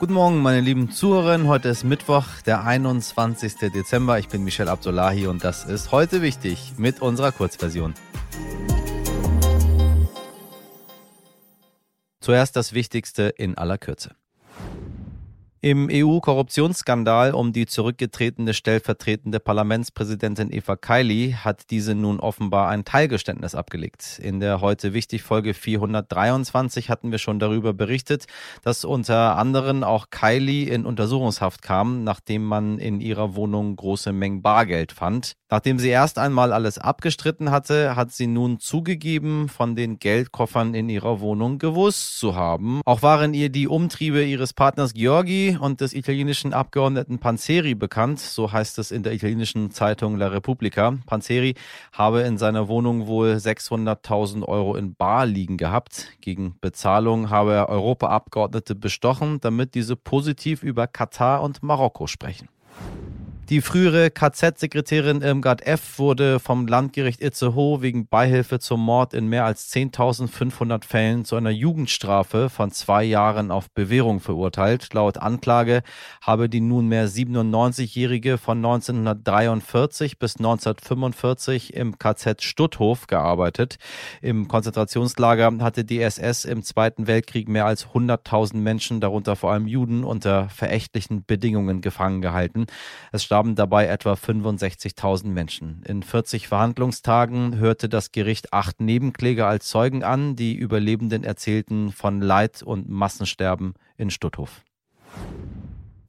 Guten Morgen, meine lieben Zuhörerinnen. Heute ist Mittwoch, der 21. Dezember. Ich bin Michel Abdullahi und das ist heute wichtig mit unserer Kurzversion. Zuerst das Wichtigste in aller Kürze. Im EU-Korruptionsskandal um die zurückgetretene stellvertretende Parlamentspräsidentin Eva Kaili hat diese nun offenbar ein Teilgeständnis abgelegt. In der heute wichtig Folge 423 hatten wir schon darüber berichtet, dass unter anderem auch Kaili in Untersuchungshaft kam, nachdem man in ihrer Wohnung große Mengen Bargeld fand. Nachdem sie erst einmal alles abgestritten hatte, hat sie nun zugegeben, von den Geldkoffern in ihrer Wohnung gewusst zu haben. Auch waren ihr die Umtriebe ihres Partners Georgi und des italienischen Abgeordneten Panzeri bekannt, so heißt es in der italienischen Zeitung La Repubblica. Panzeri habe in seiner Wohnung wohl 600.000 Euro in Bar liegen gehabt. Gegen Bezahlung habe er Europaabgeordnete bestochen, damit diese positiv über Katar und Marokko sprechen. Die frühere KZ-Sekretärin Irmgard F. wurde vom Landgericht Itzehoe wegen Beihilfe zum Mord in mehr als 10.500 Fällen zu einer Jugendstrafe von zwei Jahren auf Bewährung verurteilt. Laut Anklage habe die nunmehr 97-Jährige von 1943 bis 1945 im KZ Stutthof gearbeitet. Im Konzentrationslager hatte die SS im Zweiten Weltkrieg mehr als 100.000 Menschen, darunter vor allem Juden, unter verächtlichen Bedingungen gefangen gehalten. Es starben dabei etwa 65.000 Menschen. In 40 Verhandlungstagen hörte das Gericht acht Nebenkläger als Zeugen an. Die Überlebenden erzählten von Leid und Massensterben in Stutthof.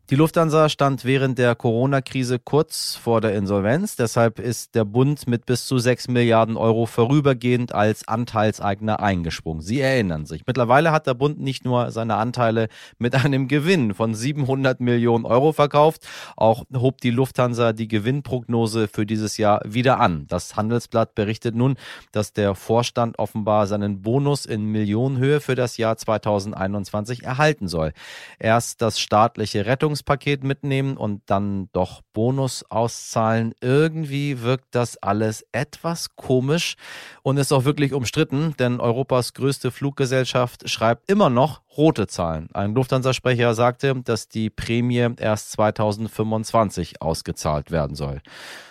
Die Lufthansa stand während der Corona-Krise kurz vor der Insolvenz. Deshalb ist der Bund mit bis zu 6 Milliarden Euro vorübergehend als Anteilseigner eingesprungen. Sie erinnern sich. Mittlerweile hat der Bund nicht nur seine Anteile mit einem Gewinn von 700 Millionen Euro verkauft, auch hob die Lufthansa die Gewinnprognose für dieses Jahr wieder an. Das Handelsblatt berichtet nun, dass der Vorstand offenbar seinen Bonus in Millionenhöhe für das Jahr 2021 erhalten soll. Erst das staatliche Rettungs Rettungspaket mitnehmen und dann doch Bonus auszahlen. Irgendwie wirkt das alles etwas komisch und ist auch wirklich umstritten, denn Europas größte Fluggesellschaft schreibt immer noch rote Zahlen. Ein Lufthansa-Sprecher sagte, dass die Prämie erst 2025 ausgezahlt werden soll.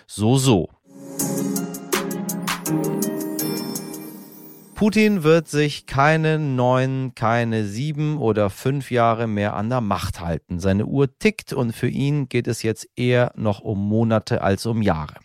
So, so. Putin wird sich keine neun, keine sieben oder fünf Jahre mehr an der Macht halten. Seine Uhr tickt und für ihn geht es jetzt eher noch um Monate als um Jahre.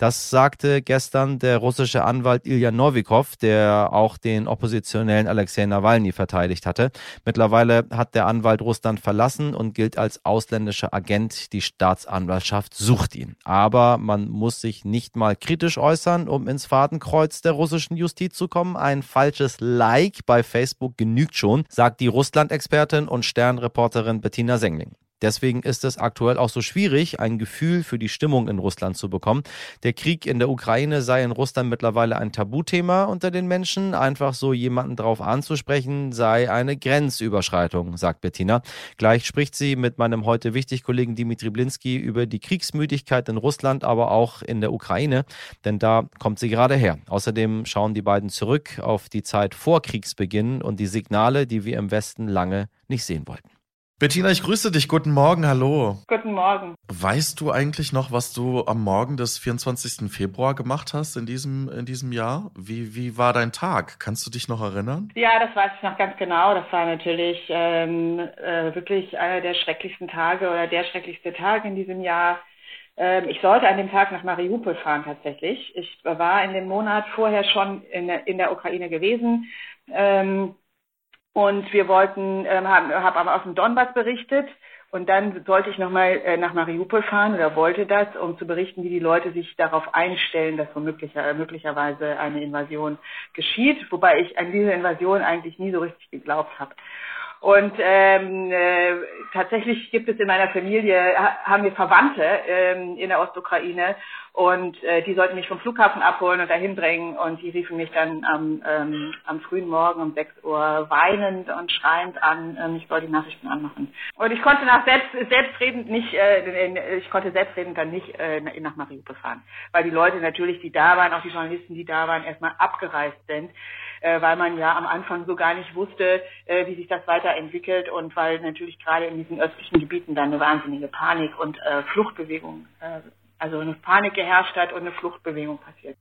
Das sagte gestern der russische Anwalt Ilya Novikov, der auch den Oppositionellen Alexei Nawalny verteidigt hatte. Mittlerweile hat der Anwalt Russland verlassen und gilt als ausländischer Agent. Die Staatsanwaltschaft sucht ihn. Aber man muss sich nicht mal kritisch äußern, um ins Fadenkreuz der russischen Justiz zu kommen. Ein falsches Like bei Facebook genügt schon, sagt die Russland-Expertin und Sternreporterin Bettina Sengling. Deswegen ist es aktuell auch so schwierig, ein Gefühl für die Stimmung in Russland zu bekommen. Der Krieg in der Ukraine sei in Russland mittlerweile ein Tabuthema unter den Menschen. Einfach so jemanden drauf anzusprechen, sei eine Grenzüberschreitung, sagt Bettina. Gleich spricht sie mit meinem heute wichtig Kollegen Dimitri Blinski über die Kriegsmüdigkeit in Russland, aber auch in der Ukraine, denn da kommt sie gerade her. Außerdem schauen die beiden zurück auf die Zeit vor Kriegsbeginn und die Signale, die wir im Westen lange nicht sehen wollten. Bettina, ich grüße dich. Guten Morgen, hallo. Guten Morgen. Weißt du eigentlich noch, was du am Morgen des 24. Februar gemacht hast in diesem, in diesem Jahr? Wie, wie war dein Tag? Kannst du dich noch erinnern? Ja, das weiß ich noch ganz genau. Das war natürlich ähm, äh, wirklich einer der schrecklichsten Tage oder der schrecklichste Tag in diesem Jahr. Ähm, ich sollte an dem Tag nach Mariupol fahren tatsächlich. Ich war in dem Monat vorher schon in, in der Ukraine gewesen. Ähm, und wir wollten, ähm, haben hab aber aus dem Donbass berichtet. Und dann sollte ich nochmal äh, nach Mariupol fahren oder wollte das, um zu berichten, wie die Leute sich darauf einstellen, dass womöglich, äh, möglicherweise eine Invasion geschieht. Wobei ich an diese Invasion eigentlich nie so richtig geglaubt habe. Und ähm, äh, tatsächlich gibt es in meiner Familie, haben wir Verwandte ähm, in der Ostukraine. Und äh, die sollten mich vom Flughafen abholen und dahin bringen. Und die riefen mich dann am, ähm, am frühen Morgen um 6 Uhr weinend und schreiend an, ähm, ich soll die Nachrichten anmachen. Und ich konnte nach selbst, selbstredend nicht, äh, ich konnte selbstredend dann nicht äh, nach Mariupol fahren, weil die Leute natürlich, die da waren, auch die Journalisten, die da waren, erstmal abgereist sind äh, weil man ja am Anfang so gar nicht wusste, äh, wie sich das weiterentwickelt und weil natürlich gerade in diesen östlichen Gebieten dann eine wahnsinnige Panik und äh, Fluchtbewegung, äh, also eine Panik geherrscht hat und eine Fluchtbewegung passiert.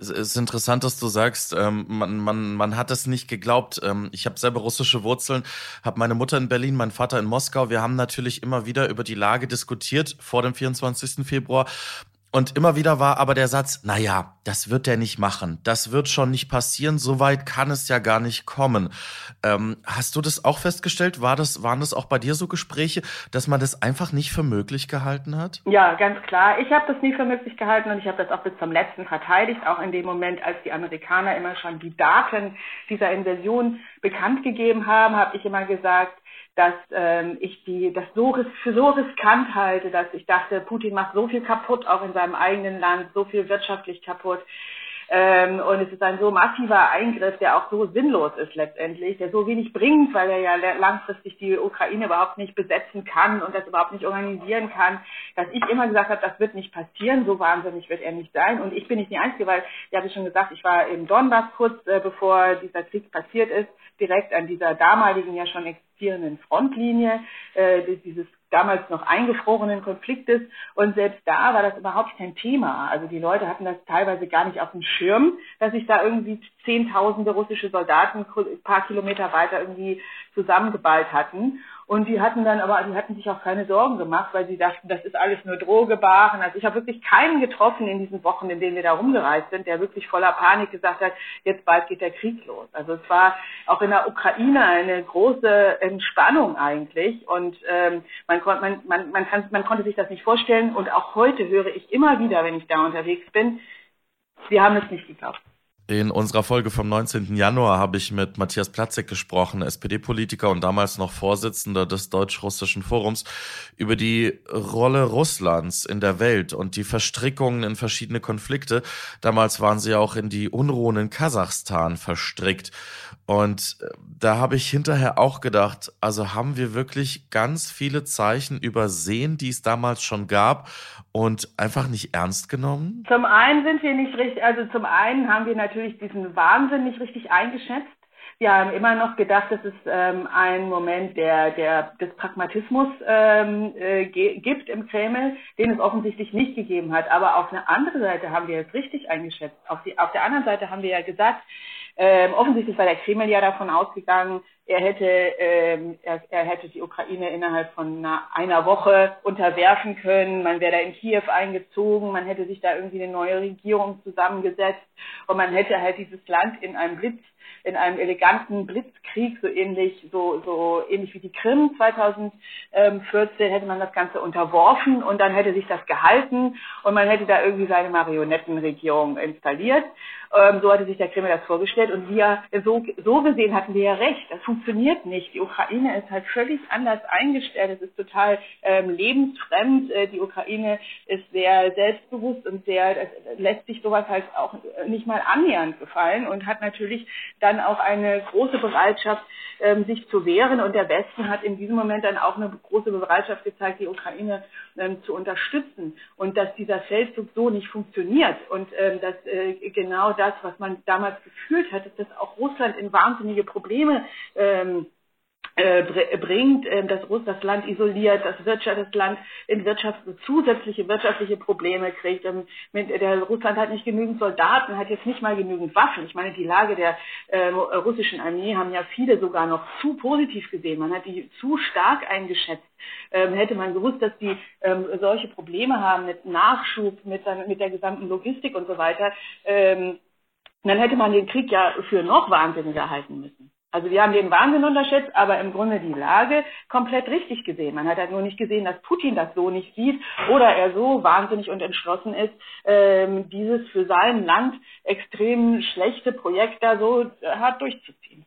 Es ist interessant, dass du sagst, ähm, man, man, man hat es nicht geglaubt. Ähm, ich habe selber russische Wurzeln, habe meine Mutter in Berlin, mein Vater in Moskau. Wir haben natürlich immer wieder über die Lage diskutiert vor dem 24. Februar. Und immer wieder war aber der Satz, na ja, das wird er nicht machen. Das wird schon nicht passieren. So weit kann es ja gar nicht kommen. Ähm, hast du das auch festgestellt? War das, waren das auch bei dir so Gespräche, dass man das einfach nicht für möglich gehalten hat? Ja, ganz klar. Ich habe das nie für möglich gehalten und ich habe das auch bis zum letzten verteidigt. Auch in dem Moment, als die Amerikaner immer schon die Daten dieser Invasion bekannt gegeben haben, habe ich immer gesagt, dass ähm, ich die das so für so riskant halte, dass ich dachte, Putin macht so viel kaputt, auch in seinem eigenen Land, so viel wirtschaftlich kaputt. Ähm, und es ist ein so massiver Eingriff, der auch so sinnlos ist letztendlich, der so wenig bringt, weil er ja langfristig die Ukraine überhaupt nicht besetzen kann und das überhaupt nicht organisieren kann, dass ich immer gesagt habe, das wird nicht passieren, so wahnsinnig wird er nicht sein. Und ich bin nicht die Einzige, weil, ich habe schon gesagt, ich war im Donbass kurz äh, bevor dieser Krieg passiert ist, direkt an dieser damaligen ja schon existierenden Frontlinie äh, dieses damals noch eingefrorenen Konfliktes. Und selbst da war das überhaupt kein Thema. Also die Leute hatten das teilweise gar nicht auf dem Schirm, dass sich da irgendwie zehntausende russische Soldaten ein paar Kilometer weiter irgendwie zusammengeballt hatten. Und die hatten dann aber, die hatten sich auch keine Sorgen gemacht, weil sie dachten, das ist alles nur Drohgebaren. Also ich habe wirklich keinen getroffen in diesen Wochen, in denen wir da rumgereist sind, der wirklich voller Panik gesagt hat, jetzt bald geht der Krieg los. Also es war auch in der Ukraine eine große Entspannung eigentlich. Und ähm, man, man, man, man, kann, man konnte sich das nicht vorstellen. Und auch heute höre ich immer wieder, wenn ich da unterwegs bin, sie haben es nicht geglaubt. In unserer Folge vom 19. Januar habe ich mit Matthias Platzek gesprochen, SPD-Politiker und damals noch Vorsitzender des Deutsch-Russischen Forums, über die Rolle Russlands in der Welt und die Verstrickungen in verschiedene Konflikte. Damals waren sie auch in die Unruhen in Kasachstan verstrickt. Und äh, da habe ich hinterher auch gedacht, also haben wir wirklich ganz viele Zeichen übersehen, die es damals schon gab und einfach nicht ernst genommen? Zum einen sind wir nicht richtig, also zum einen haben wir natürlich diesen Wahnsinn nicht richtig eingeschätzt. Haben immer noch gedacht, dass es ähm, einen Moment der, der, des Pragmatismus ähm, äh, gibt im Kreml, den es offensichtlich nicht gegeben hat. Aber auf eine andere Seite haben wir es richtig eingeschätzt. Auf, die, auf der anderen Seite haben wir ja gesagt, ähm, offensichtlich war der Kreml ja davon ausgegangen, er hätte, ähm, er, er hätte die Ukraine innerhalb von einer, einer Woche unterwerfen können. Man wäre da in Kiew eingezogen, man hätte sich da irgendwie eine neue Regierung zusammengesetzt und man hätte halt dieses Land in einem Blitz in einem eleganten Blitzkrieg, so ähnlich, so, so ähnlich wie die Krim 2014, hätte man das Ganze unterworfen und dann hätte sich das gehalten und man hätte da irgendwie seine Marionettenregierung installiert. Ähm, so hatte sich der Kreml das vorgestellt und wir, so, so gesehen hatten wir ja recht. Das funktioniert nicht. Die Ukraine ist halt völlig anders eingestellt. Es ist total ähm, lebensfremd. Äh, die Ukraine ist sehr selbstbewusst und sehr, es lässt sich sowas halt auch nicht mal annähernd gefallen und hat natürlich dann auch eine große Bereitschaft, ähm, sich zu wehren. Und der Westen hat in diesem Moment dann auch eine große Bereitschaft gezeigt, die Ukraine ähm, zu unterstützen. Und dass dieser Feldzug so nicht funktioniert und ähm, dass äh, genau das, was man damals gefühlt hat, dass auch Russland in wahnsinnige Probleme ähm, äh, bringt, äh, dass Russland das Land isoliert, dass Wirtschaft, das Land in Wirtschaft zusätzliche wirtschaftliche Probleme kriegt. Ähm, der Russland hat nicht genügend Soldaten, hat jetzt nicht mal genügend Waffen. Ich meine, die Lage der äh, russischen Armee haben ja viele sogar noch zu positiv gesehen. Man hat die zu stark eingeschätzt. Ähm, hätte man gewusst, dass die ähm, solche Probleme haben mit Nachschub, mit, mit der gesamten Logistik und so weiter, ähm, dann hätte man den Krieg ja für noch wahnsinniger halten müssen. Also wir haben den Wahnsinn unterschätzt, aber im Grunde die Lage komplett richtig gesehen. Man hat halt nur nicht gesehen, dass Putin das so nicht sieht oder er so wahnsinnig und entschlossen ist, ähm, dieses für sein Land extrem schlechte Projekt da so hart durchzuziehen.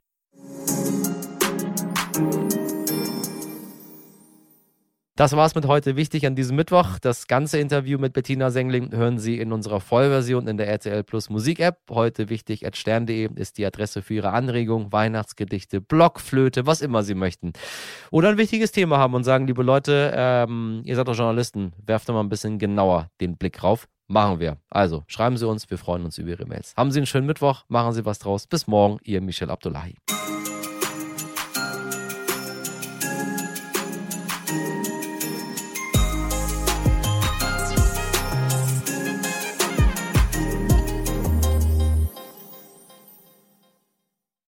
Das war's mit heute wichtig an diesem Mittwoch. Das ganze Interview mit Bettina Sengling hören Sie in unserer Vollversion in der RTL Plus Musik App. Heute wichtig at stern.de ist die Adresse für Ihre Anregung, Weihnachtsgedichte, Blockflöte, was immer Sie möchten. Oder ein wichtiges Thema haben und sagen, liebe Leute, ähm, ihr seid doch Journalisten, werft doch mal ein bisschen genauer den Blick rauf. Machen wir. Also schreiben Sie uns, wir freuen uns über Ihre Mails. Haben Sie einen schönen Mittwoch, machen Sie was draus. Bis morgen, Ihr Michel Abdullahi.